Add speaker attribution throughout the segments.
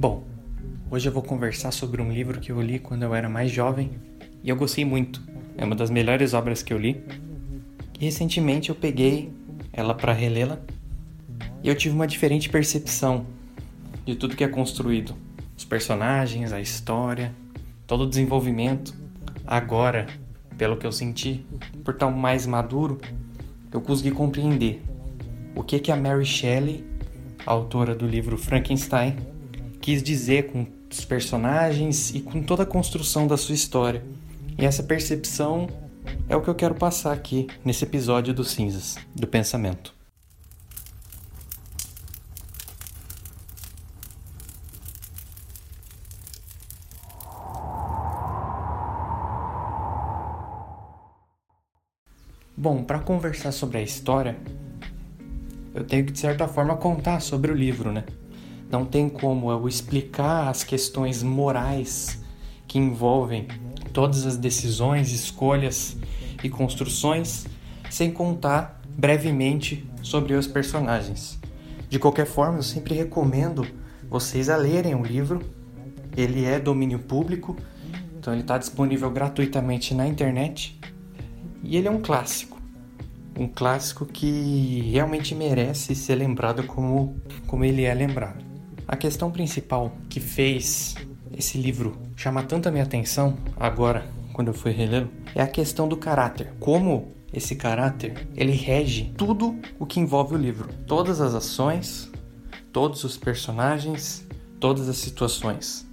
Speaker 1: Bom, hoje eu vou conversar sobre um livro que eu li quando eu era mais jovem e eu gostei muito. É uma das melhores obras que eu li. E recentemente eu peguei ela para relê-la e eu tive uma diferente percepção de tudo que é construído. Os personagens, a história, todo o desenvolvimento. Agora, pelo que eu senti, por estar mais maduro, eu consegui compreender o que que a Mary Shelley, a autora do livro Frankenstein, quis dizer com os personagens e com toda a construção da sua história. E essa percepção é o que eu quero passar aqui nesse episódio dos Cinzas, do Pensamento. Bom, para conversar sobre a história, eu tenho que de certa forma contar sobre o livro, né? Não tem como eu explicar as questões morais que envolvem todas as decisões, escolhas e construções, sem contar brevemente sobre os personagens. De qualquer forma, eu sempre recomendo vocês a lerem o livro. Ele é domínio público, então ele está disponível gratuitamente na internet. E ele é um clássico. Um clássico que realmente merece ser lembrado como, como ele é lembrado. A questão principal que fez esse livro chamar tanta minha atenção agora, quando eu fui relê-lo, é a questão do caráter. Como esse caráter, ele rege tudo o que envolve o livro. Todas as ações, todos os personagens, todas as situações.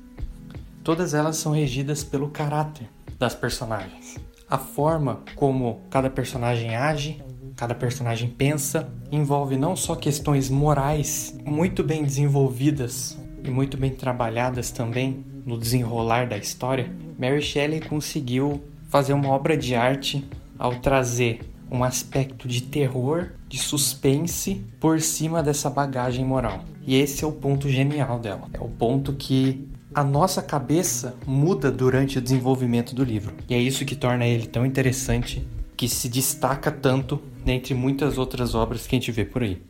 Speaker 1: Todas elas são regidas pelo caráter das personagens. A forma como cada personagem age, cada personagem pensa, envolve não só questões morais muito bem desenvolvidas e muito bem trabalhadas também no desenrolar da história, Mary Shelley conseguiu fazer uma obra de arte ao trazer um aspecto de terror, de suspense por cima dessa bagagem moral. E esse é o ponto genial dela. É o ponto que a nossa cabeça muda durante o desenvolvimento do livro. E é isso que torna ele tão interessante que se destaca tanto dentre muitas outras obras que a gente vê por aí.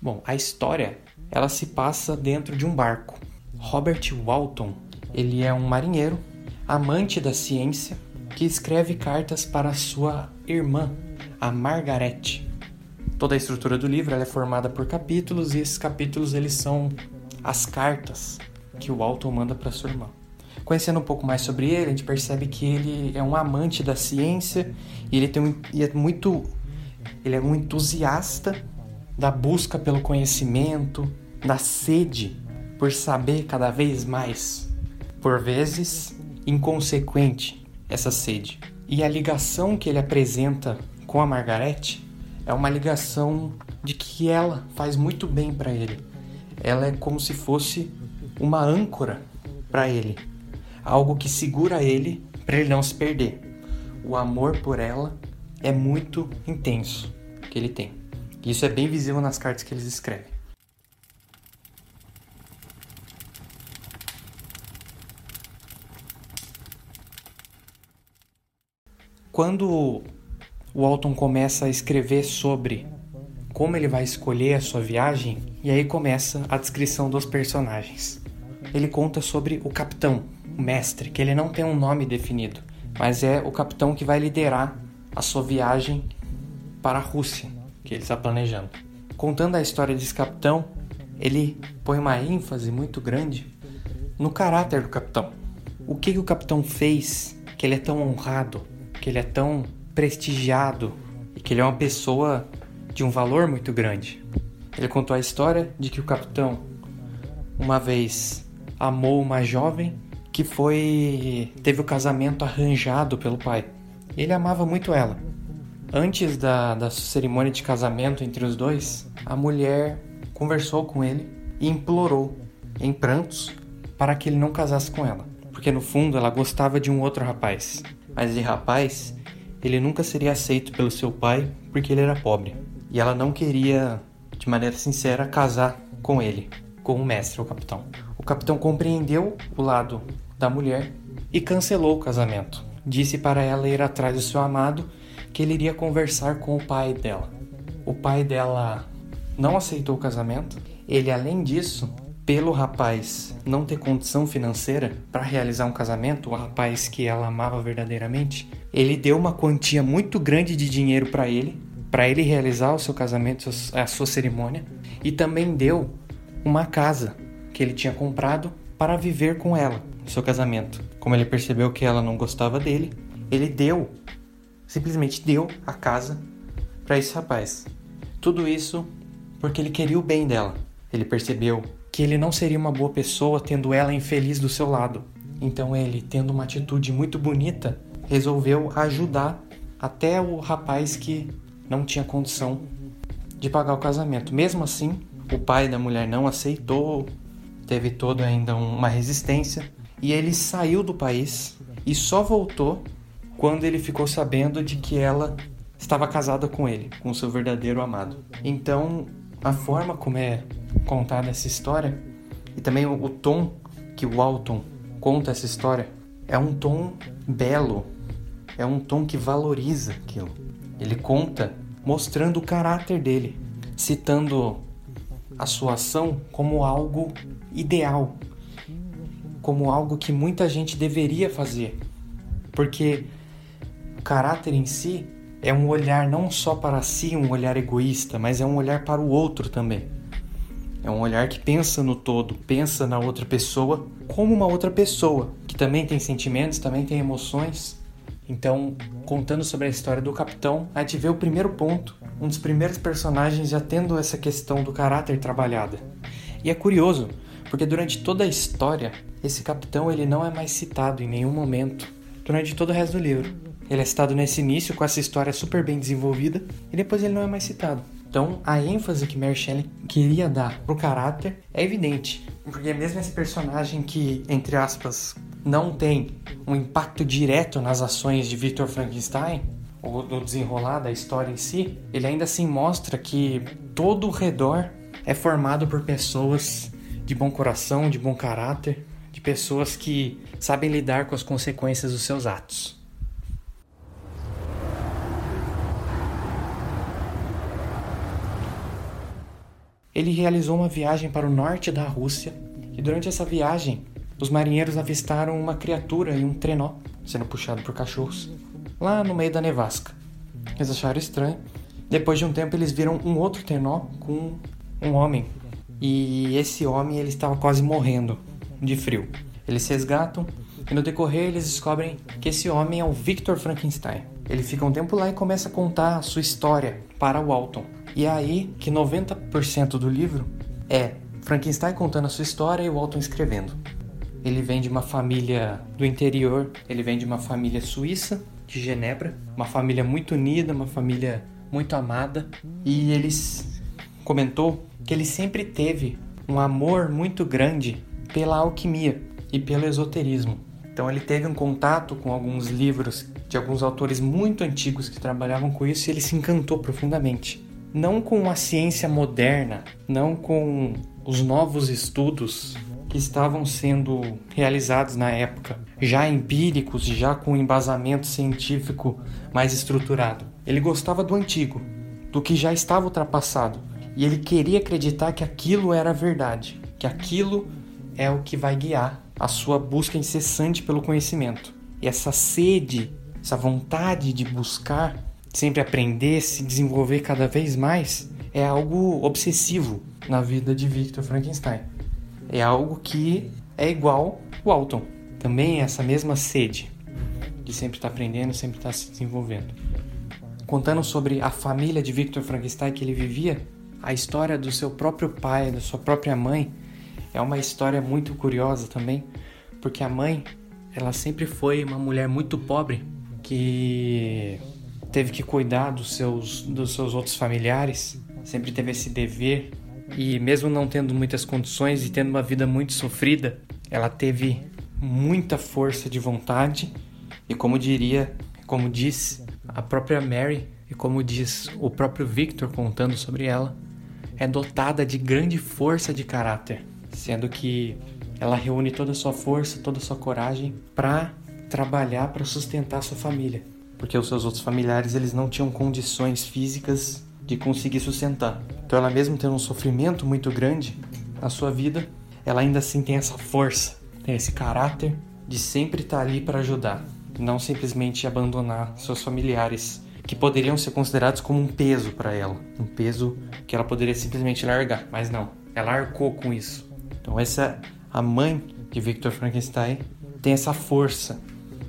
Speaker 1: Bom, a história ela se passa dentro de um barco. Robert Walton, ele é um marinheiro, amante da ciência, que escreve cartas para sua irmã, a Margaret, Toda a estrutura do livro é formada por capítulos e esses capítulos eles são as cartas que o Walton manda para sua irmã. Conhecendo um pouco mais sobre ele, a gente percebe que ele é um amante da ciência e ele tem um, e é muito ele é um entusiasta da busca pelo conhecimento, da sede por saber cada vez mais. Por vezes, inconsequente essa sede. E a ligação que ele apresenta com a Margarete é uma ligação de que ela faz muito bem para ele. Ela é como se fosse uma âncora para ele, algo que segura ele para ele não se perder. O amor por ela é muito intenso que ele tem. Isso é bem visível nas cartas que eles escrevem. Quando o Alton começa a escrever sobre como ele vai escolher a sua viagem e aí começa a descrição dos personagens. Ele conta sobre o capitão, o mestre, que ele não tem um nome definido, mas é o capitão que vai liderar a sua viagem para a Rússia, que ele está planejando. Contando a história desse capitão, ele põe uma ênfase muito grande no caráter do capitão. O que, que o capitão fez que ele é tão honrado, que ele é tão prestigiado e que ele é uma pessoa de um valor muito grande. Ele contou a história de que o capitão uma vez amou uma jovem que foi teve o casamento arranjado pelo pai. Ele amava muito ela. Antes da, da cerimônia de casamento entre os dois, a mulher conversou com ele e implorou, em prantos, para que ele não casasse com ela, porque no fundo ela gostava de um outro rapaz. Mas esse rapaz ele nunca seria aceito pelo seu pai porque ele era pobre. E ela não queria, de maneira sincera, casar com ele, com o mestre, o capitão. O capitão compreendeu o lado da mulher e cancelou o casamento. disse para ela ir atrás do seu amado, que ele iria conversar com o pai dela. O pai dela não aceitou o casamento. Ele, além disso, pelo rapaz não ter condição financeira para realizar um casamento, o rapaz que ela amava verdadeiramente, ele deu uma quantia muito grande de dinheiro para ele, para ele realizar o seu casamento, a sua cerimônia, e também deu uma casa que ele tinha comprado para viver com ela no seu casamento. Como ele percebeu que ela não gostava dele, ele deu, simplesmente deu a casa para esse rapaz. Tudo isso porque ele queria o bem dela. Ele percebeu que ele não seria uma boa pessoa tendo ela infeliz do seu lado. Então ele, tendo uma atitude muito bonita, resolveu ajudar até o rapaz que não tinha condição de pagar o casamento. Mesmo assim, o pai da mulher não aceitou, teve toda ainda uma resistência e ele saiu do país e só voltou quando ele ficou sabendo de que ela estava casada com ele, com seu verdadeiro amado. Então, a forma como é contada essa história e também o, tom que Walton conta essa história é um tom belo, é um tom que valoriza aquilo. Ele conta mostrando o caráter dele, citando a sua ação como algo ideal, como algo que muita gente deveria fazer, porque o caráter em si é um olhar não só para si, um olhar egoísta, mas é um olhar para o outro também. É um olhar que pensa no todo, pensa na outra pessoa como uma outra pessoa, que também tem sentimentos, também tem emoções. Então, contando sobre a história do capitão, a gente vê o primeiro ponto, um dos primeiros personagens já tendo essa questão do caráter trabalhada. E é curioso, porque durante toda a história, esse capitão ele não é mais citado em nenhum momento durante todo o resto do livro. Ele é citado nesse início com essa história super bem desenvolvida e depois ele não é mais citado. Então, a ênfase que Mary Shelley queria dar pro caráter é evidente, porque mesmo esse personagem que, entre aspas, não tem um impacto direto nas ações de Victor Frankenstein, ou no desenrolar da história em si, ele ainda assim mostra que todo o redor é formado por pessoas de bom coração, de bom caráter, de pessoas que sabem lidar com as consequências dos seus atos. Ele realizou uma viagem para o norte da Rússia e durante essa viagem os marinheiros avistaram uma criatura em um trenó sendo puxado por cachorros lá no meio da nevasca. Eles acharam estranho. Depois de um tempo eles viram um outro trenó com um homem e esse homem ele estava quase morrendo de frio. Eles se resgatam e no decorrer eles descobrem que esse homem é o Victor Frankenstein. Ele fica um tempo lá e começa a contar a sua história para Walton. E é aí que 90% do livro é Frankenstein contando a sua história e o Walton escrevendo. Ele vem de uma família do interior, ele vem de uma família suíça, de Genebra, uma família muito unida, uma família muito amada, e eles comentou que ele sempre teve um amor muito grande pela alquimia e pelo esoterismo. Então ele teve um contato com alguns livros de alguns autores muito antigos que trabalhavam com isso e ele se encantou profundamente não com a ciência moderna, não com os novos estudos que estavam sendo realizados na época, já empíricos, já com embasamento científico mais estruturado. Ele gostava do antigo, do que já estava ultrapassado, e ele queria acreditar que aquilo era verdade, que aquilo é o que vai guiar a sua busca incessante pelo conhecimento. E essa sede, essa vontade de buscar sempre aprender, se desenvolver cada vez mais, é algo obsessivo na vida de Victor Frankenstein. É algo que é igual o Alton. Também é essa mesma sede de sempre estar aprendendo, sempre estar se desenvolvendo. Contando sobre a família de Victor Frankenstein que ele vivia, a história do seu próprio pai, da sua própria mãe, é uma história muito curiosa também, porque a mãe, ela sempre foi uma mulher muito pobre que teve que cuidar dos seus, dos seus outros familiares, sempre teve esse dever. E mesmo não tendo muitas condições e tendo uma vida muito sofrida, ela teve muita força de vontade. E como diria, como diz a própria Mary e como diz o próprio Victor contando sobre ela, é dotada de grande força de caráter, sendo que ela reúne toda a sua força, toda a sua coragem para trabalhar para sustentar sua família, porque os seus outros familiares eles não tinham condições físicas de conseguir sustentar. Então ela mesmo tendo um sofrimento muito grande na sua vida, ela ainda assim tem essa força, tem esse caráter de sempre estar ali para ajudar, não simplesmente abandonar seus familiares que poderiam ser considerados como um peso para ela, um peso que ela poderia simplesmente largar, mas não, ela arcou com isso. Então essa a mãe de Victor Frankenstein tem essa força,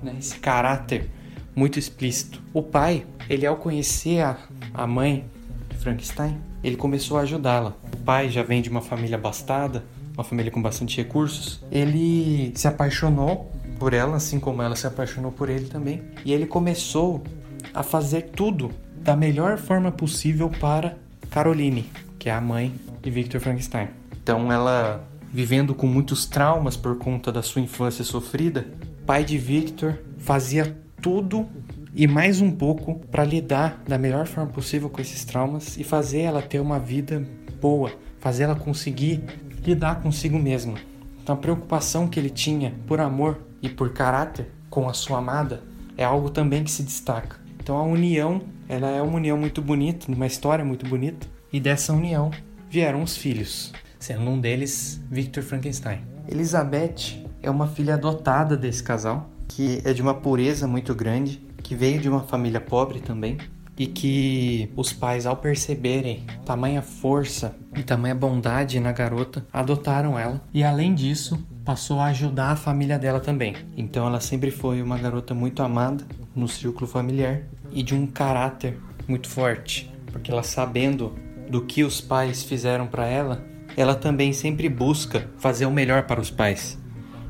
Speaker 1: né, esse caráter muito explícito. O pai, ele ao conhecer a, a mãe de Frankenstein, ele começou a ajudá-la. O pai já vem de uma família abastada, uma família com bastante recursos. Ele se apaixonou por ela, assim como ela se apaixonou por ele também, e ele começou a fazer tudo da melhor forma possível para Caroline, que é a mãe de Victor Frankenstein. Então ela vivendo com muitos traumas por conta da sua infância sofrida, pai de Victor fazia tudo e mais um pouco para lidar da melhor forma possível com esses traumas e fazer ela ter uma vida boa, fazer ela conseguir lidar consigo mesma. Então a preocupação que ele tinha por amor e por caráter com a sua amada é algo também que se destaca. Então a união, ela é uma união muito bonita, uma história muito bonita, e dessa união vieram os filhos, sendo um deles Victor Frankenstein. Elizabeth é uma filha adotada desse casal, que é de uma pureza muito grande, que veio de uma família pobre também, e que os pais, ao perceberem tamanha força e tamanha bondade na garota, adotaram ela. E além disso, passou a ajudar a família dela também. Então ela sempre foi uma garota muito amada no círculo familiar e de um caráter muito forte, porque ela sabendo do que os pais fizeram para ela, ela também sempre busca fazer o melhor para os pais,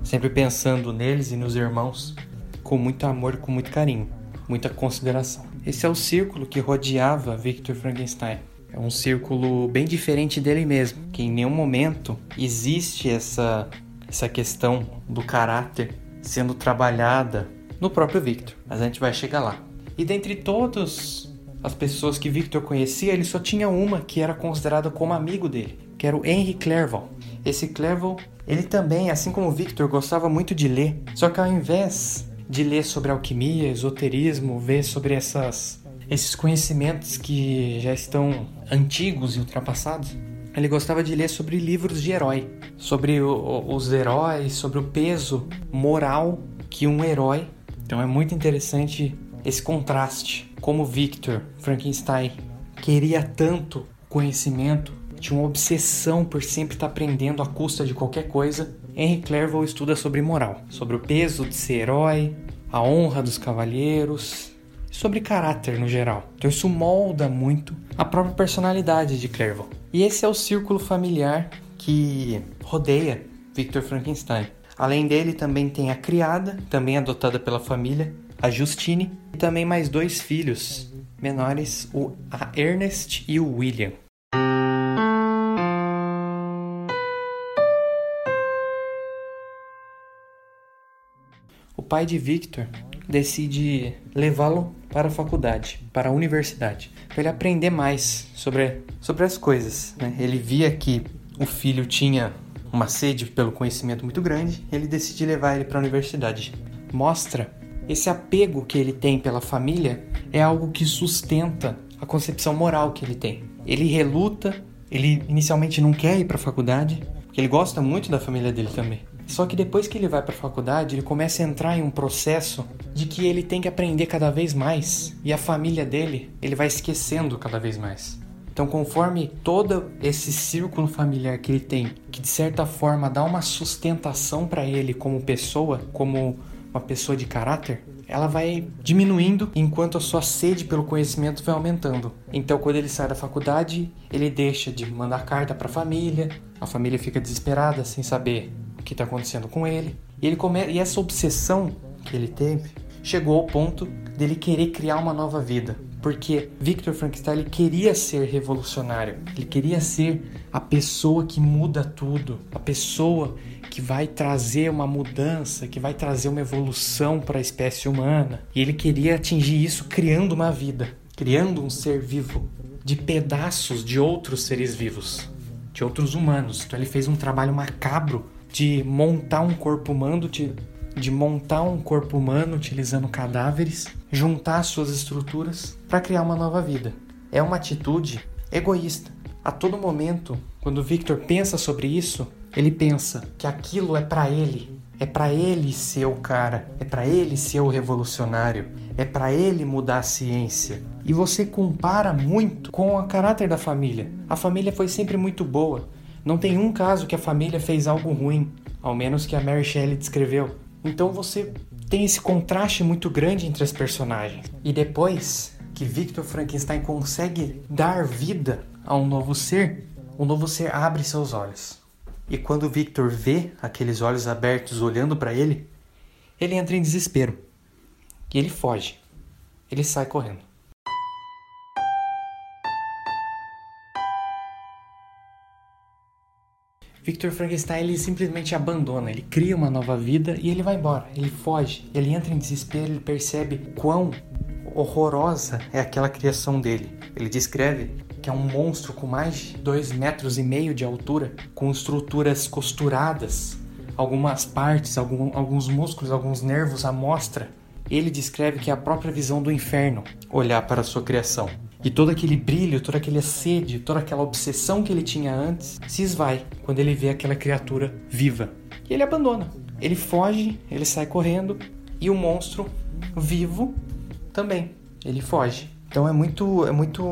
Speaker 1: sempre pensando neles e nos irmãos com muito amor, com muito carinho, muita consideração. Esse é o círculo que rodeava Victor Frankenstein. É um círculo bem diferente dele mesmo, que em nenhum momento existe essa essa questão do caráter sendo trabalhada no próprio Victor, mas a gente vai chegar lá. E dentre todas as pessoas que Victor conhecia, ele só tinha uma que era considerada como amigo dele, que era o Henry Clerval. Esse Clerval, ele também, assim como Victor, gostava muito de ler, só que ao invés de ler sobre alquimia, esoterismo, ver sobre essas esses conhecimentos que já estão antigos e ultrapassados, ele gostava de ler sobre livros de herói, sobre o, os heróis, sobre o peso moral que um herói então é muito interessante esse contraste. Como Victor Frankenstein queria tanto conhecimento, tinha uma obsessão por sempre estar aprendendo à custa de qualquer coisa, Henry Clerval estuda sobre moral, sobre o peso de ser herói, a honra dos cavalheiros, sobre caráter no geral. Então isso molda muito a própria personalidade de Clerval. E esse é o círculo familiar que rodeia Victor Frankenstein. Além dele, também tem a criada, também adotada pela família, a Justine, e também mais dois filhos menores, o a Ernest e o William. O pai de Victor decide levá-lo para a faculdade, para a universidade, para ele aprender mais sobre, sobre as coisas. Né? Ele via que o filho tinha uma sede pelo conhecimento muito grande, ele decide levar ele para a universidade. Mostra esse apego que ele tem pela família é algo que sustenta a concepção moral que ele tem. Ele reluta, ele inicialmente não quer ir para a faculdade, porque ele gosta muito da família dele também. Só que depois que ele vai para a faculdade, ele começa a entrar em um processo de que ele tem que aprender cada vez mais e a família dele, ele vai esquecendo cada vez mais. Então, conforme todo esse círculo familiar que ele tem, que de certa forma dá uma sustentação para ele como pessoa, como uma pessoa de caráter, ela vai diminuindo enquanto a sua sede pelo conhecimento vai aumentando. Então, quando ele sai da faculdade, ele deixa de mandar carta para a família, a família fica desesperada sem saber o que está acontecendo com ele. E, ele come... e essa obsessão que ele teve chegou ao ponto dele querer criar uma nova vida porque Victor Frankenstein ele queria ser revolucionário, ele queria ser a pessoa que muda tudo, a pessoa que vai trazer uma mudança, que vai trazer uma evolução para a espécie humana. E ele queria atingir isso criando uma vida, criando um ser vivo de pedaços de outros seres vivos, de outros humanos. Então ele fez um trabalho macabro de montar um corpo humano de de montar um corpo humano utilizando cadáveres, juntar suas estruturas para criar uma nova vida. É uma atitude egoísta. A todo momento, quando Victor pensa sobre isso, ele pensa que aquilo é para ele, é para ele ser o cara, é para ele ser o revolucionário, é para ele mudar a ciência. E você compara muito com o caráter da família. A família foi sempre muito boa. Não tem um caso que a família fez algo ruim, ao menos que a Mary Shelley descreveu. Então você tem esse contraste muito grande entre as personagens. E depois que Victor Frankenstein consegue dar vida a um novo ser, o novo ser abre seus olhos. E quando Victor vê aqueles olhos abertos olhando para ele, ele entra em desespero. E ele foge. Ele sai correndo. Victor Frankenstein ele simplesmente abandona, ele cria uma nova vida e ele vai embora, ele foge, ele entra em desespero, ele percebe quão horrorosa é aquela criação dele. Ele descreve que é um monstro com mais de dois metros e meio de altura, com estruturas costuradas, algumas partes, algum, alguns músculos, alguns nervos à mostra. Ele descreve que é a própria visão do inferno olhar para a sua criação. E todo aquele brilho, toda aquela sede, toda aquela obsessão que ele tinha antes se esvai quando ele vê aquela criatura viva. E ele abandona. Ele foge, ele sai correndo e o monstro vivo também. Ele foge. Então é muito, é muito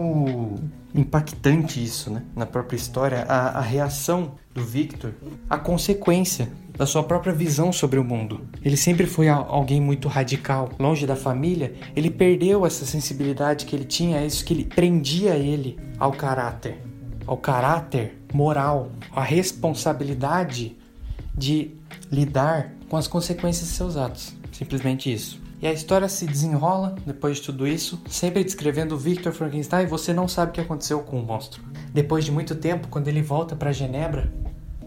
Speaker 1: impactante isso, né? Na própria história, a, a reação do Victor, a consequência da sua própria visão sobre o mundo. Ele sempre foi alguém muito radical, longe da família. Ele perdeu essa sensibilidade que ele tinha, é isso que ele prendia ele ao caráter, ao caráter moral, a responsabilidade de lidar com as consequências de seus atos. Simplesmente isso. E a história se desenrola depois de tudo isso, sempre descrevendo Victor Frankenstein, você não sabe o que aconteceu com o monstro. Depois de muito tempo, quando ele volta para Genebra,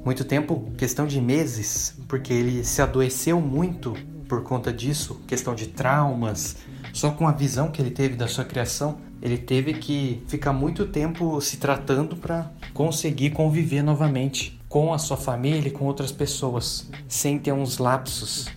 Speaker 1: muito tempo, questão de meses, porque ele se adoeceu muito por conta disso, questão de traumas, só com a visão que ele teve da sua criação, ele teve que ficar muito tempo se tratando para conseguir conviver novamente com a sua família e com outras pessoas, sem ter uns lapsos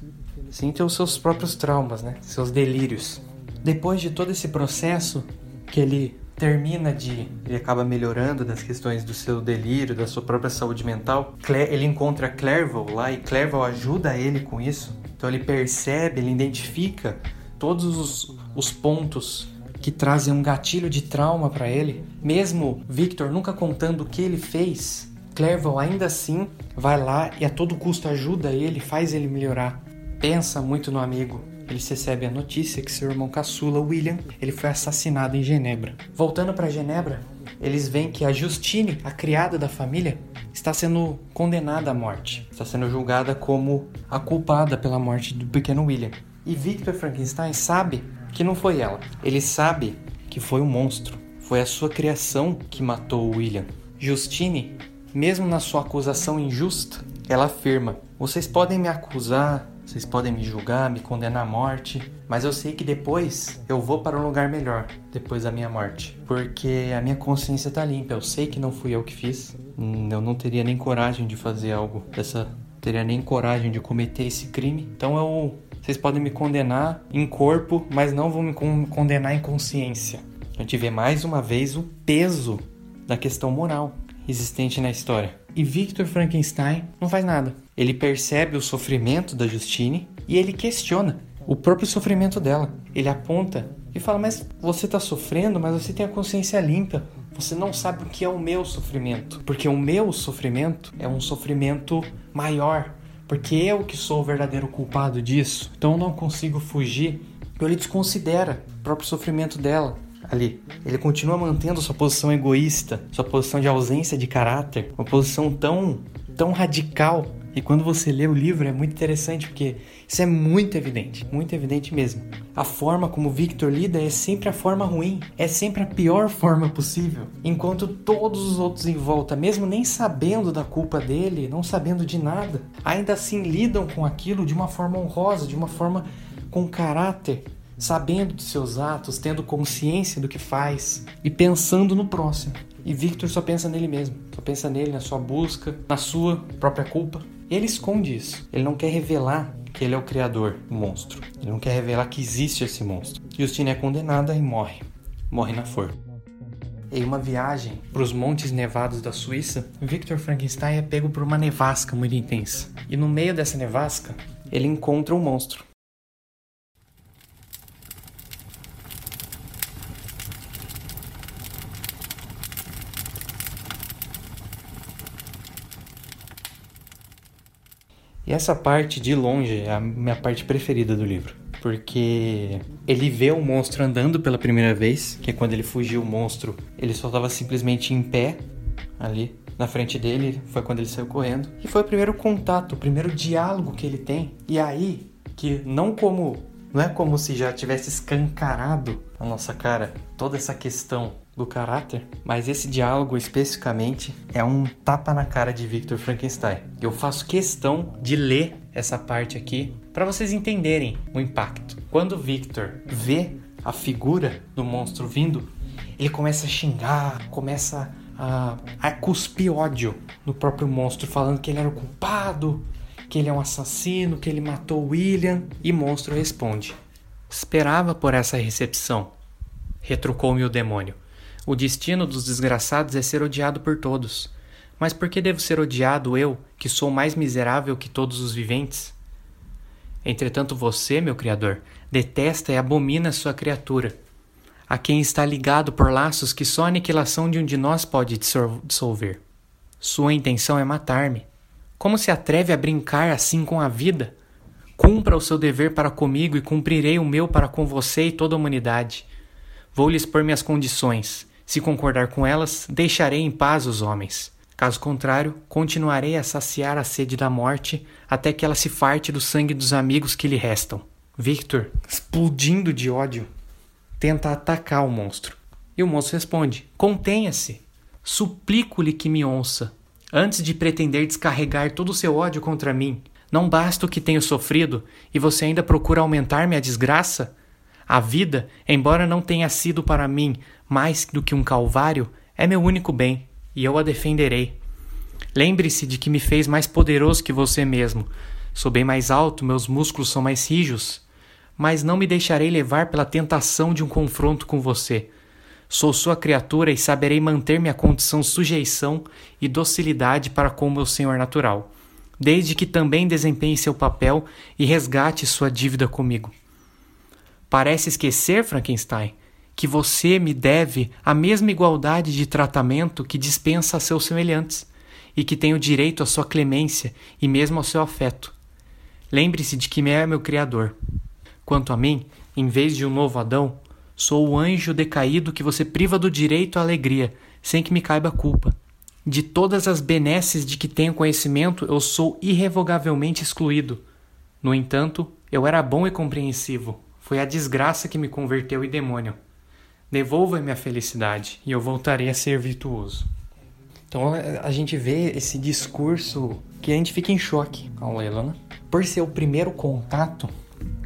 Speaker 1: Sim, ter os seus próprios traumas, né? Seus delírios. Depois de todo esse processo que ele termina de. Ele acaba melhorando das questões do seu delírio, da sua própria saúde mental. Ele encontra Clerval lá e Clerval ajuda ele com isso. Então ele percebe, ele identifica todos os, os pontos que trazem um gatilho de trauma para ele. Mesmo Victor nunca contando o que ele fez, Clerval ainda assim vai lá e a todo custo ajuda ele, faz ele melhorar pensa muito no amigo. Ele recebe a notícia que seu irmão caçula, William, ele foi assassinado em Genebra. Voltando para Genebra, eles veem que a Justine, a criada da família, está sendo condenada à morte. Está sendo julgada como a culpada pela morte do pequeno William. E Victor Frankenstein sabe que não foi ela. Ele sabe que foi um monstro. Foi a sua criação que matou William. Justine, mesmo na sua acusação injusta, ela afirma: Vocês podem me acusar vocês podem me julgar, me condenar à morte, mas eu sei que depois eu vou para um lugar melhor, depois da minha morte, porque a minha consciência está limpa. Eu sei que não fui eu que fiz. Hum, eu não teria nem coragem de fazer algo dessa, teria nem coragem de cometer esse crime. Então eu, vocês podem me condenar em corpo, mas não vão me condenar em consciência. A gente vê mais uma vez o peso da questão moral existente na história. E Victor Frankenstein não faz nada. Ele percebe o sofrimento da Justine e ele questiona o próprio sofrimento dela. Ele aponta e fala: Mas você está sofrendo, mas você tem a consciência limpa. Você não sabe o que é o meu sofrimento. Porque o meu sofrimento é um sofrimento maior. Porque eu que sou o verdadeiro culpado disso. Então eu não consigo fugir. Então ele desconsidera o próprio sofrimento dela ali. Ele continua mantendo sua posição egoísta, sua posição de ausência de caráter, uma posição tão, tão radical. E quando você lê o livro é muito interessante porque isso é muito evidente, muito evidente mesmo. A forma como Victor lida é sempre a forma ruim, é sempre a pior forma possível. Enquanto todos os outros em volta, mesmo nem sabendo da culpa dele, não sabendo de nada, ainda assim lidam com aquilo de uma forma honrosa, de uma forma com caráter, sabendo de seus atos, tendo consciência do que faz e pensando no próximo. E Victor só pensa nele mesmo, só pensa nele, na sua busca, na sua própria culpa. E ele esconde isso. Ele não quer revelar que ele é o criador do monstro. Ele não quer revelar que existe esse monstro. Justine é condenada e morre. Morre na forca. Em uma viagem para os Montes Nevados da Suíça, Victor Frankenstein é pego por uma nevasca muito intensa. E no meio dessa nevasca, ele encontra um monstro. E essa parte, de longe, é a minha parte preferida do livro. Porque ele vê o monstro andando pela primeira vez, que é quando ele fugiu o monstro, ele só estava simplesmente em pé ali na frente dele, foi quando ele saiu correndo. E foi o primeiro contato, o primeiro diálogo que ele tem. E aí, que não como não é como se já tivesse escancarado na nossa cara toda essa questão do caráter, mas esse diálogo especificamente é um tapa na cara de Victor Frankenstein. Eu faço questão de ler essa parte aqui para vocês entenderem o impacto. Quando Victor vê a figura do monstro vindo, ele começa a xingar, começa a, a cuspir ódio no próprio monstro, falando que ele era o culpado, que ele é um assassino, que ele matou William, e monstro responde: Esperava por essa recepção, retrucou-me o demônio. O destino dos desgraçados é ser odiado por todos. Mas por que devo ser odiado eu, que sou mais miserável que todos os viventes? Entretanto, você, meu Criador, detesta e abomina sua criatura, a quem está ligado por laços que só a aniquilação de um de nós pode dissolver. Sua intenção é matar-me. Como se atreve a brincar assim com a vida? Cumpra o seu dever para comigo e cumprirei o meu para com você e toda a humanidade. Vou lhes pôr minhas condições. Se concordar com elas, deixarei em paz os homens. Caso contrário, continuarei a saciar a sede da morte até que ela se farte do sangue dos amigos que lhe restam. Victor, explodindo de ódio, tenta atacar o monstro. E o monstro responde: Contenha-se. Suplico-lhe que me ouça. Antes de pretender descarregar todo o seu ódio contra mim, não basta o que tenho sofrido e você ainda procura aumentar minha desgraça? A vida, embora não tenha sido para mim mais do que um calvário, é meu único bem, e eu a defenderei. Lembre-se de que me fez mais poderoso que você mesmo. Sou bem mais alto, meus músculos são mais rijos, mas não me deixarei levar pela tentação de um confronto com você. Sou sua criatura e saberei manter minha condição sujeição e docilidade para com meu senhor natural, desde que também desempenhe seu papel e resgate sua dívida comigo. Parece esquecer, Frankenstein, que você me deve a mesma igualdade de tratamento que dispensa a seus semelhantes e que tenho direito à sua clemência e mesmo ao seu afeto. Lembre-se de que é meu Criador. Quanto a mim, em vez de um novo Adão, sou o anjo decaído que você priva do direito à alegria, sem que me caiba culpa. De todas as benesses de que tenho conhecimento, eu sou irrevogavelmente excluído. No entanto, eu era bom e compreensivo. Foi a desgraça que me converteu em demônio. Devolva-me a felicidade e eu voltarei a ser virtuoso. Então a gente vê esse discurso que a gente fica em choque ao lê-lo, né? Por ser o primeiro contato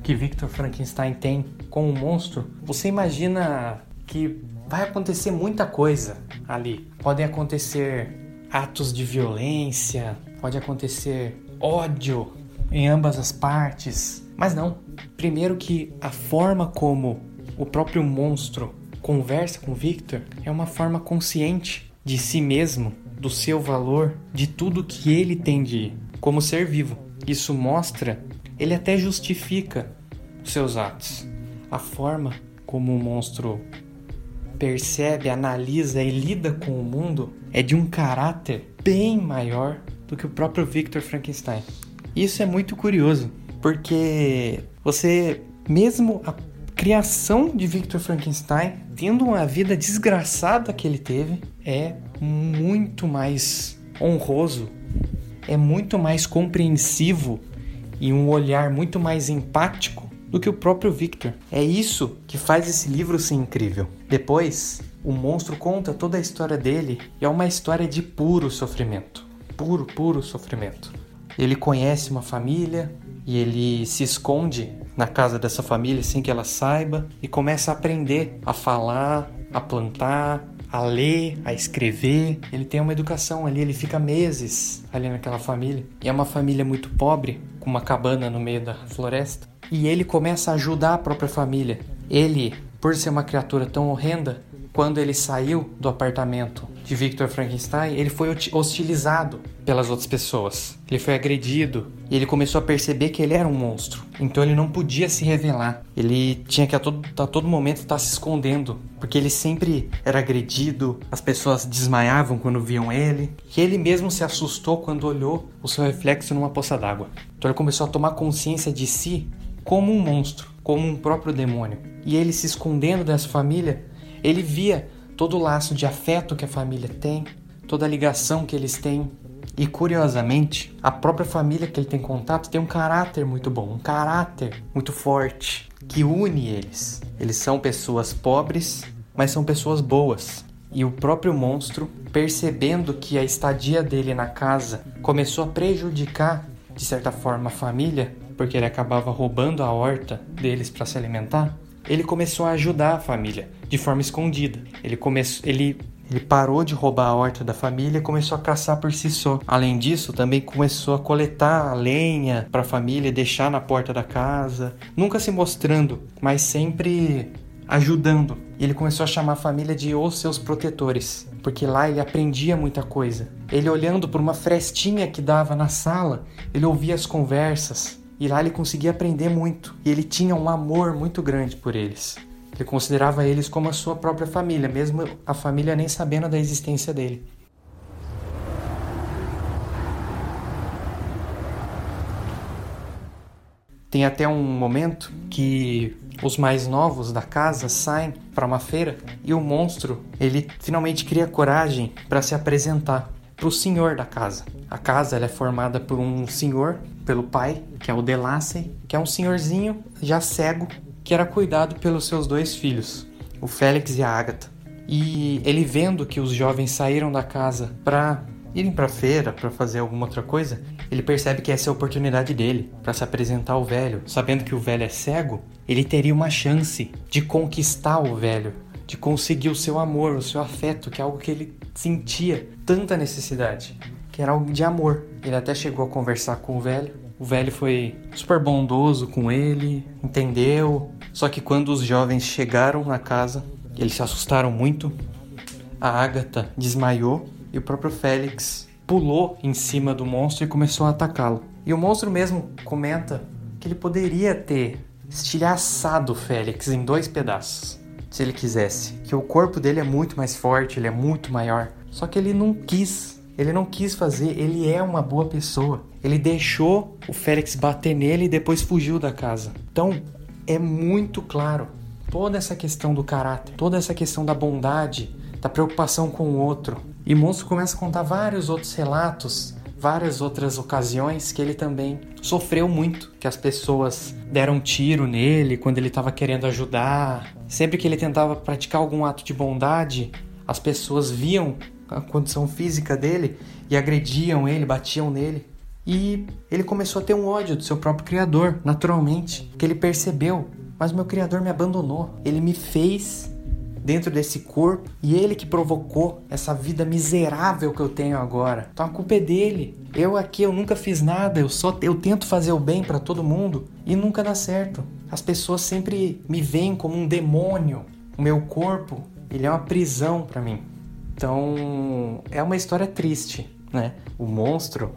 Speaker 1: que Victor Frankenstein tem com o monstro, você imagina que vai acontecer muita coisa ali. Podem acontecer atos de violência, pode acontecer ódio em ambas as partes. Mas não. Primeiro que a forma como o próprio monstro conversa com Victor é uma forma consciente de si mesmo, do seu valor, de tudo que ele tem de como ser vivo. Isso mostra, ele até justifica os seus atos. A forma como o monstro percebe, analisa e lida com o mundo é de um caráter bem maior do que o próprio Victor Frankenstein. Isso é muito curioso, porque você, mesmo a criação de Victor Frankenstein, tendo uma vida desgraçada que ele teve, é muito mais honroso, é muito mais compreensivo e um olhar muito mais empático do que o próprio Victor. É isso que faz esse livro ser incrível. Depois, o monstro conta toda a história dele e é uma história de puro sofrimento. Puro, puro sofrimento. Ele conhece uma família e ele se esconde na casa dessa família sem que ela saiba e começa a aprender a falar, a plantar, a ler, a escrever. Ele tem uma educação ali, ele fica meses ali naquela família. E é uma família muito pobre, com uma cabana no meio da floresta. E ele começa a ajudar a própria família. Ele, por ser uma criatura tão horrenda, quando ele saiu do apartamento de Victor Frankenstein, ele foi hostilizado pelas outras pessoas. Ele foi agredido e ele começou a perceber que ele era um monstro. Então ele não podia se revelar. Ele tinha que a todo, a todo momento estar se escondendo, porque ele sempre era agredido, as pessoas desmaiavam quando viam ele. E ele mesmo se assustou quando olhou o seu reflexo numa poça d'água. Então ele começou a tomar consciência de si como um monstro, como um próprio demônio. E ele se escondendo dessa família, ele via todo o laço de afeto que a família tem, toda a ligação que eles têm. E curiosamente, a própria família que ele tem contato tem um caráter muito bom, um caráter muito forte que une eles. Eles são pessoas pobres, mas são pessoas boas. E o próprio monstro, percebendo que a estadia dele na casa começou a prejudicar de certa forma a família, porque ele acabava roubando a horta deles para se alimentar, ele começou a ajudar a família de forma escondida. Ele começou, ele ele parou de roubar a horta da família e começou a caçar por si só. Além disso, também começou a coletar a lenha para a família e deixar na porta da casa, nunca se mostrando, mas sempre ajudando. E ele começou a chamar a família de os seus protetores, porque lá ele aprendia muita coisa. Ele olhando por uma frestinha que dava na sala, ele ouvia as conversas, e lá ele conseguia aprender muito. E ele tinha um amor muito grande por eles. Ele considerava eles como a sua própria família, mesmo a família nem sabendo da existência dele. Tem até um momento que os mais novos da casa saem para uma feira e o monstro, ele finalmente cria coragem para se apresentar para o senhor da casa. A casa é formada por um senhor, pelo pai, que é o Delancey, que é um senhorzinho já cego, que era cuidado pelos seus dois filhos, o Félix e a Agatha. E ele vendo que os jovens saíram da casa para irem para feira, para fazer alguma outra coisa, ele percebe que essa é a oportunidade dele para se apresentar ao velho. Sabendo que o velho é cego, ele teria uma chance de conquistar o velho, de conseguir o seu amor, o seu afeto, que é algo que ele sentia tanta necessidade, que era algo de amor. Ele até chegou a conversar com o velho. O velho foi super bondoso com ele, entendeu. Só que quando os jovens chegaram na casa, eles se assustaram muito. A Agatha desmaiou e o próprio Félix pulou em cima do monstro e começou a atacá-lo. E o monstro mesmo comenta que ele poderia ter estilhaçado Félix em dois pedaços se ele quisesse. Que o corpo dele é muito mais forte, ele é muito maior. Só que ele não quis. Ele não quis fazer, ele é uma boa pessoa. Ele deixou o Félix bater nele e depois fugiu da casa. Então, é muito claro toda essa questão do caráter, toda essa questão da bondade, da preocupação com o outro. E Monstro começa a contar vários outros relatos várias outras ocasiões que ele também sofreu muito, que as pessoas deram um tiro nele quando ele estava querendo ajudar. Sempre que ele tentava praticar algum ato de bondade, as pessoas viam a condição física dele e agrediam ele, batiam nele. E ele começou a ter um ódio do seu próprio criador, naturalmente, que ele percebeu, mas meu criador me abandonou. Ele me fez dentro desse corpo e ele que provocou essa vida miserável que eu tenho agora. Então a culpa é dele. Eu aqui eu nunca fiz nada, eu só eu tento fazer o bem para todo mundo e nunca dá certo. As pessoas sempre me veem como um demônio. O meu corpo, ele é uma prisão para mim. Então, é uma história triste, né? O monstro,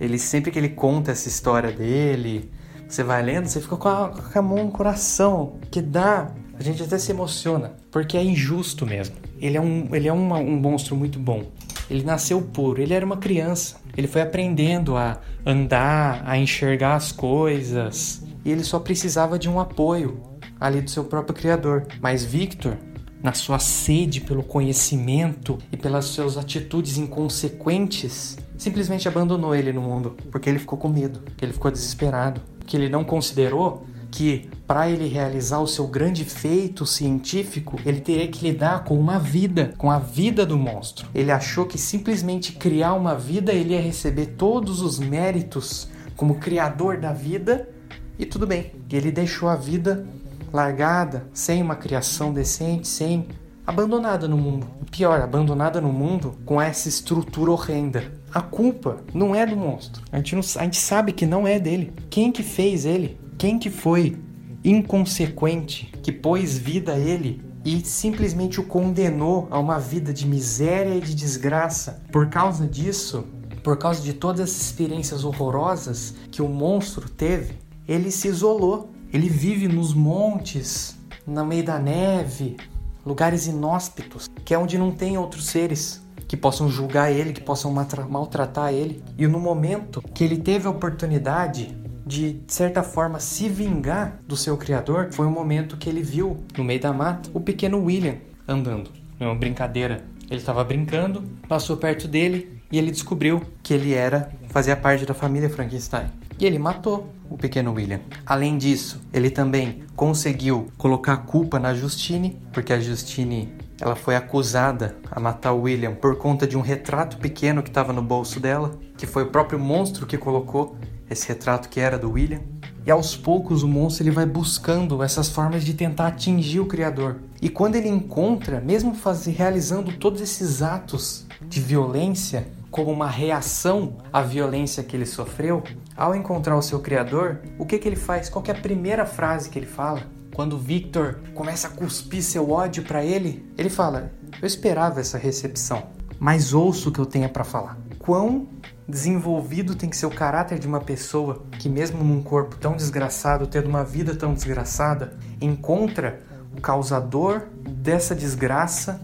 Speaker 1: ele sempre que ele conta essa história dele, você vai lendo, você fica com a, com a mão no coração, que dá a gente até se emociona, porque é injusto mesmo. Ele é um, ele é uma, um monstro muito bom. Ele nasceu puro, ele era uma criança. Ele foi aprendendo a andar, a enxergar as coisas. E ele só precisava de um apoio ali do seu próprio criador. Mas Victor, na sua sede pelo conhecimento e pelas suas atitudes inconsequentes, simplesmente abandonou ele no mundo, porque ele ficou com medo, que ele ficou desesperado, que ele não considerou que para ele realizar o seu grande feito científico, ele teria que lidar com uma vida, com a vida do monstro. Ele achou que simplesmente criar uma vida ele ia receber todos os méritos como criador da vida e tudo bem. Ele deixou a vida largada, sem uma criação decente, sem abandonada no mundo. Pior, abandonada no mundo com essa estrutura horrenda. A culpa não é do monstro. A gente, não, a gente sabe que não é dele. Quem que fez ele? Quem que foi inconsequente que pôs vida a ele e simplesmente o condenou a uma vida de miséria e de desgraça? Por causa disso, por causa de todas as experiências horrorosas que o monstro teve, ele se isolou. Ele vive nos montes, no meio da neve, lugares inóspitos, que é onde não tem outros seres que possam julgar ele, que possam maltratar ele. E no momento que ele teve a oportunidade de, certa forma, se vingar do seu criador, foi o momento que ele viu, no meio da mata, o pequeno William andando. É uma brincadeira. Ele estava brincando, passou perto dele e ele descobriu que ele era, fazia parte da família Frankenstein. E ele matou o pequeno William. Além disso, ele também conseguiu colocar a culpa na Justine, porque a Justine ela foi acusada a matar o William por conta de um retrato pequeno que estava no bolso dela, que foi o próprio monstro que colocou esse retrato que era do William. E aos poucos o monstro ele vai buscando essas formas de tentar atingir o criador. E quando ele encontra, mesmo faz, realizando todos esses atos de violência, como uma reação à violência que ele sofreu, ao encontrar o seu criador, o que, que ele faz? Qual é a primeira frase que ele fala? Quando Victor começa a cuspir seu ódio para ele, ele fala: Eu esperava essa recepção, mas ouço o que eu tenho para falar. Quão desenvolvido tem que ser o caráter de uma pessoa que, mesmo num corpo tão desgraçado, tendo uma vida tão desgraçada, encontra o causador dessa desgraça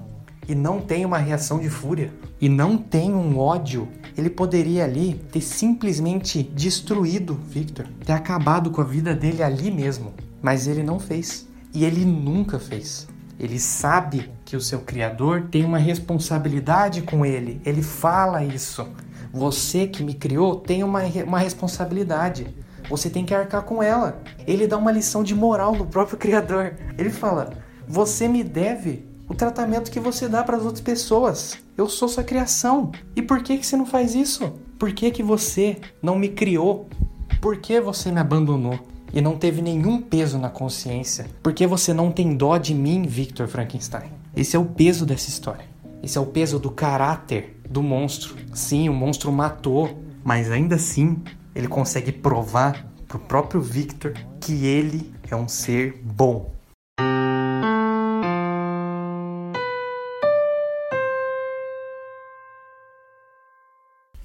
Speaker 1: e não tem uma reação de fúria e não tem um ódio, ele poderia ali ter simplesmente destruído Victor, ter acabado com a vida dele ali mesmo. Mas ele não fez. E ele nunca fez. Ele sabe que o seu criador tem uma responsabilidade com ele. Ele fala isso. Você que me criou tem uma, uma responsabilidade. Você tem que arcar com ela. Ele dá uma lição de moral no próprio criador. Ele fala: Você me deve o tratamento que você dá para as outras pessoas. Eu sou sua criação. E por que, que você não faz isso? Por que, que você não me criou? Por que você me abandonou? E não teve nenhum peso na consciência? Por que você não tem dó de mim, Victor Frankenstein? Esse é o peso dessa história. Esse é o peso do caráter do monstro. Sim, o monstro matou, mas ainda assim ele consegue provar pro próprio Victor que ele é um ser bom.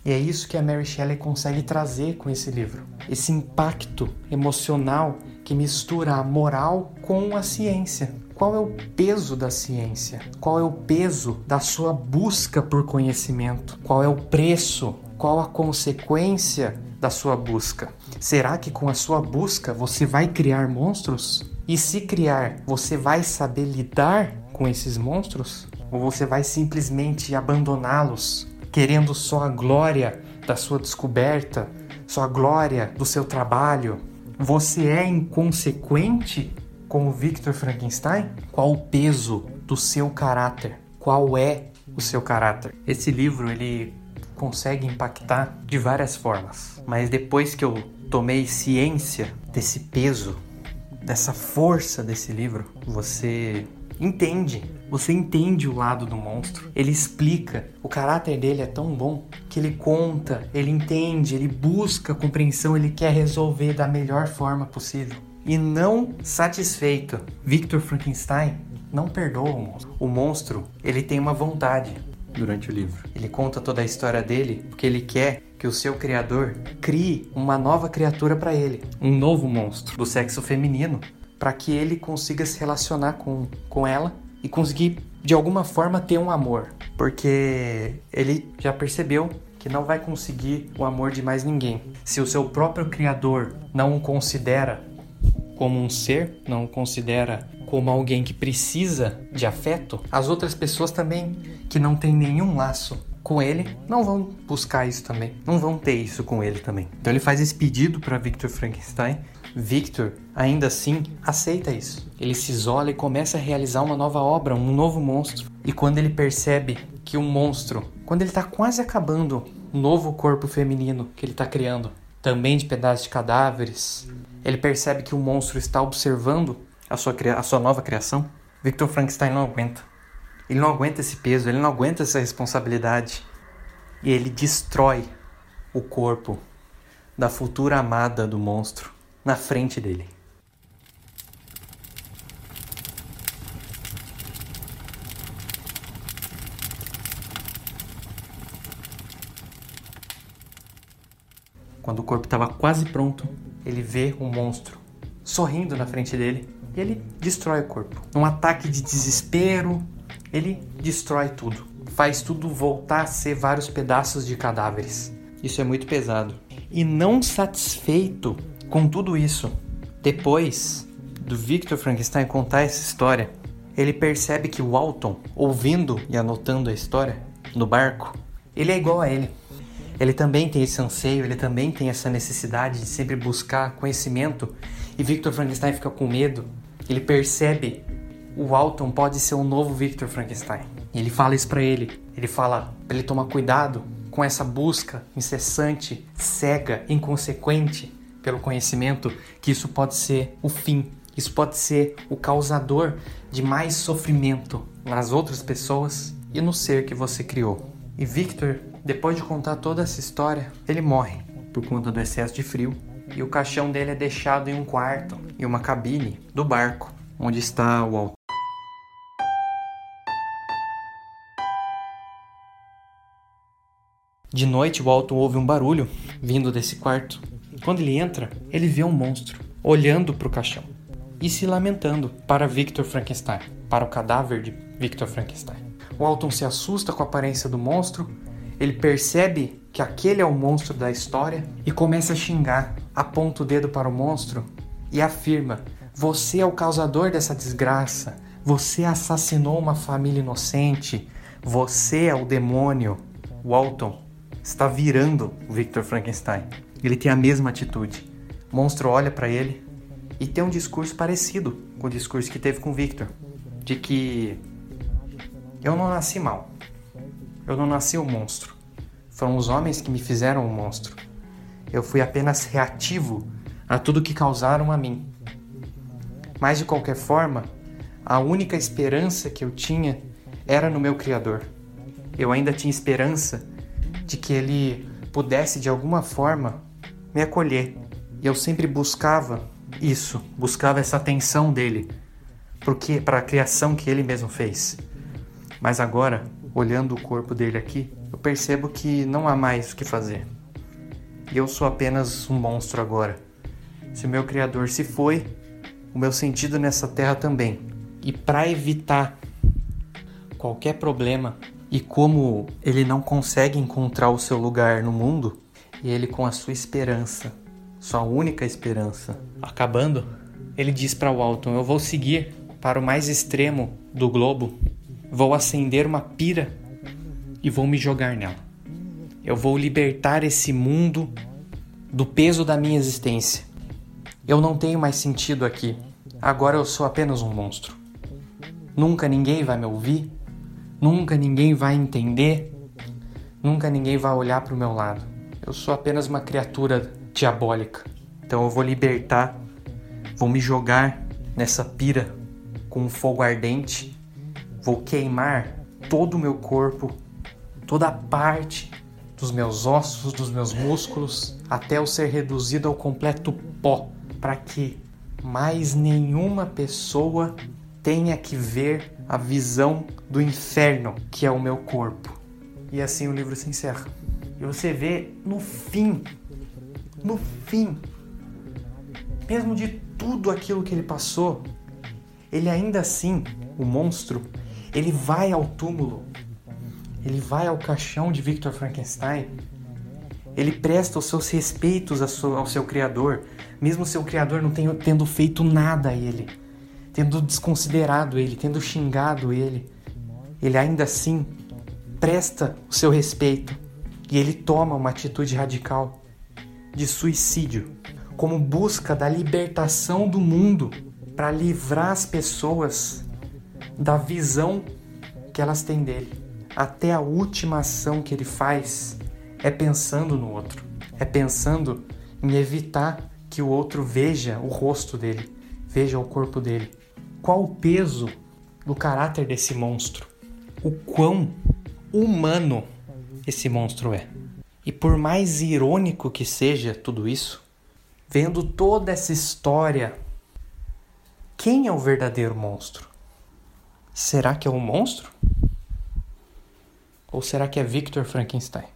Speaker 1: E é isso que a Mary Shelley consegue trazer com esse livro. Esse impacto emocional que mistura a moral com a ciência. Qual é o peso da ciência? Qual é o peso da sua busca por conhecimento? Qual é o preço? Qual a consequência da sua busca? Será que com a sua busca você vai criar monstros? E se criar, você vai saber lidar com esses monstros? Ou você vai simplesmente abandoná-los querendo só a glória da sua descoberta, só a glória do seu trabalho. Você é inconsequente como Victor Frankenstein? Qual o peso do seu caráter? Qual é o seu caráter? Esse livro ele consegue impactar de várias formas, mas depois que eu tomei ciência desse peso, dessa força desse livro, você entende. Você entende o lado do monstro. Ele explica. O caráter dele é tão bom que ele conta, ele entende, ele busca compreensão, ele quer resolver da melhor forma possível. E não satisfeito, Victor Frankenstein não perdoa o monstro. O monstro, ele tem uma vontade durante o livro. Ele conta toda a história dele porque ele quer que o seu criador crie uma nova criatura para ele, um novo monstro do sexo feminino, para que ele consiga se relacionar com, com ela e conseguir de alguma forma ter um amor, porque ele já percebeu que não vai conseguir o amor de mais ninguém. Se o seu próprio criador não o considera como um ser, não o considera como alguém que precisa de afeto, as outras pessoas também que não têm nenhum laço com ele não vão buscar isso também, não vão ter isso com ele também. Então ele faz esse pedido para Victor Frankenstein Victor, ainda assim, aceita isso. Ele se isola e começa a realizar uma nova obra, um novo monstro. E quando ele percebe que o monstro, quando ele está quase acabando o novo corpo feminino que ele está criando, também de pedaços de cadáveres, ele percebe que o monstro está observando a sua, a sua nova criação. Victor Frankenstein não aguenta. Ele não aguenta esse peso, ele não aguenta essa responsabilidade. E ele destrói o corpo da futura amada do monstro na frente dele. Quando o corpo estava quase pronto, ele vê o monstro sorrindo na frente dele e ele destrói o corpo. Num ataque de desespero, ele destrói tudo. Faz tudo voltar a ser vários pedaços de cadáveres. Isso é muito pesado. E não satisfeito com tudo isso, depois do Victor Frankenstein contar essa história, ele percebe que o Alton, ouvindo e anotando a história no barco, ele é igual a ele. Ele também tem esse anseio, ele também tem essa necessidade de sempre buscar conhecimento. E Victor Frankenstein fica com medo. Ele percebe o Alton pode ser um novo Victor Frankenstein. E ele fala isso para ele. Ele fala para ele tomar cuidado com essa busca incessante, cega, inconsequente pelo conhecimento, que isso pode ser o fim. Isso pode ser o causador de mais sofrimento nas outras pessoas e no ser que você criou. E Victor depois de contar toda essa história, ele morre por conta do excesso de frio e o caixão dele é deixado em um quarto, em uma cabine do barco onde está o altar. De noite, o Walton ouve um barulho vindo desse quarto. Quando ele entra, ele vê um monstro olhando para o caixão e se lamentando para Victor Frankenstein, para o cadáver de Victor Frankenstein. O Alton se assusta com a aparência do monstro ele percebe que aquele é o monstro da história e começa a xingar, aponta o dedo para o monstro e afirma: Você é o causador dessa desgraça, você assassinou uma família inocente, você é o demônio. Walton está virando Victor Frankenstein. Ele tem a mesma atitude. O monstro olha para ele e tem um discurso parecido com o discurso que teve com Victor, de que eu não nasci mal. Eu não nasci um monstro. Foram os homens que me fizeram um monstro. Eu fui apenas reativo a tudo que causaram a mim. Mas de qualquer forma, a única esperança que eu tinha era no meu Criador. Eu ainda tinha esperança de que Ele pudesse de alguma forma me acolher. E eu sempre buscava isso, buscava essa atenção dele para a criação que ele mesmo fez. Mas agora olhando o corpo dele aqui, eu percebo que não há mais o que fazer. Eu sou apenas um monstro agora. Se o meu Criador se foi, o meu sentido nessa terra também. E para evitar qualquer problema, e como ele não consegue encontrar o seu lugar no mundo, e ele com a sua esperança, sua única esperança, acabando, ele diz para Walton: Eu vou seguir para o mais extremo do globo Vou acender uma pira e vou me jogar nela. Eu vou libertar esse mundo do peso da minha existência. Eu não tenho mais sentido aqui. Agora eu sou apenas um monstro. Nunca ninguém vai me ouvir, nunca ninguém vai entender, nunca ninguém vai olhar para o meu lado. Eu sou apenas uma criatura diabólica. Então eu vou libertar, vou me jogar nessa pira com um fogo ardente Vou queimar todo o meu corpo, toda a parte dos meus ossos, dos meus músculos, até eu ser reduzido ao completo pó, para que mais nenhuma pessoa tenha que ver a visão do inferno que é o meu corpo. E assim o livro se encerra. E você vê no fim, no fim, mesmo de tudo aquilo que ele passou, ele ainda assim, o monstro, ele vai ao túmulo, ele vai ao caixão de Victor Frankenstein, ele presta os seus respeitos ao seu criador, mesmo seu criador não tendo feito nada a ele, tendo desconsiderado ele, tendo xingado ele, ele ainda assim presta o seu respeito e ele toma uma atitude radical de suicídio, como busca da libertação do mundo para livrar as pessoas da visão que elas têm dele. Até a última ação que ele faz é pensando no outro, é pensando em evitar que o outro veja o rosto dele, veja o corpo dele. Qual o peso do caráter desse monstro? o quão humano esse monstro é. E por mais irônico que seja tudo isso, vendo toda essa história, quem é o verdadeiro monstro? Será que é o monstro? Ou será que é Victor Frankenstein?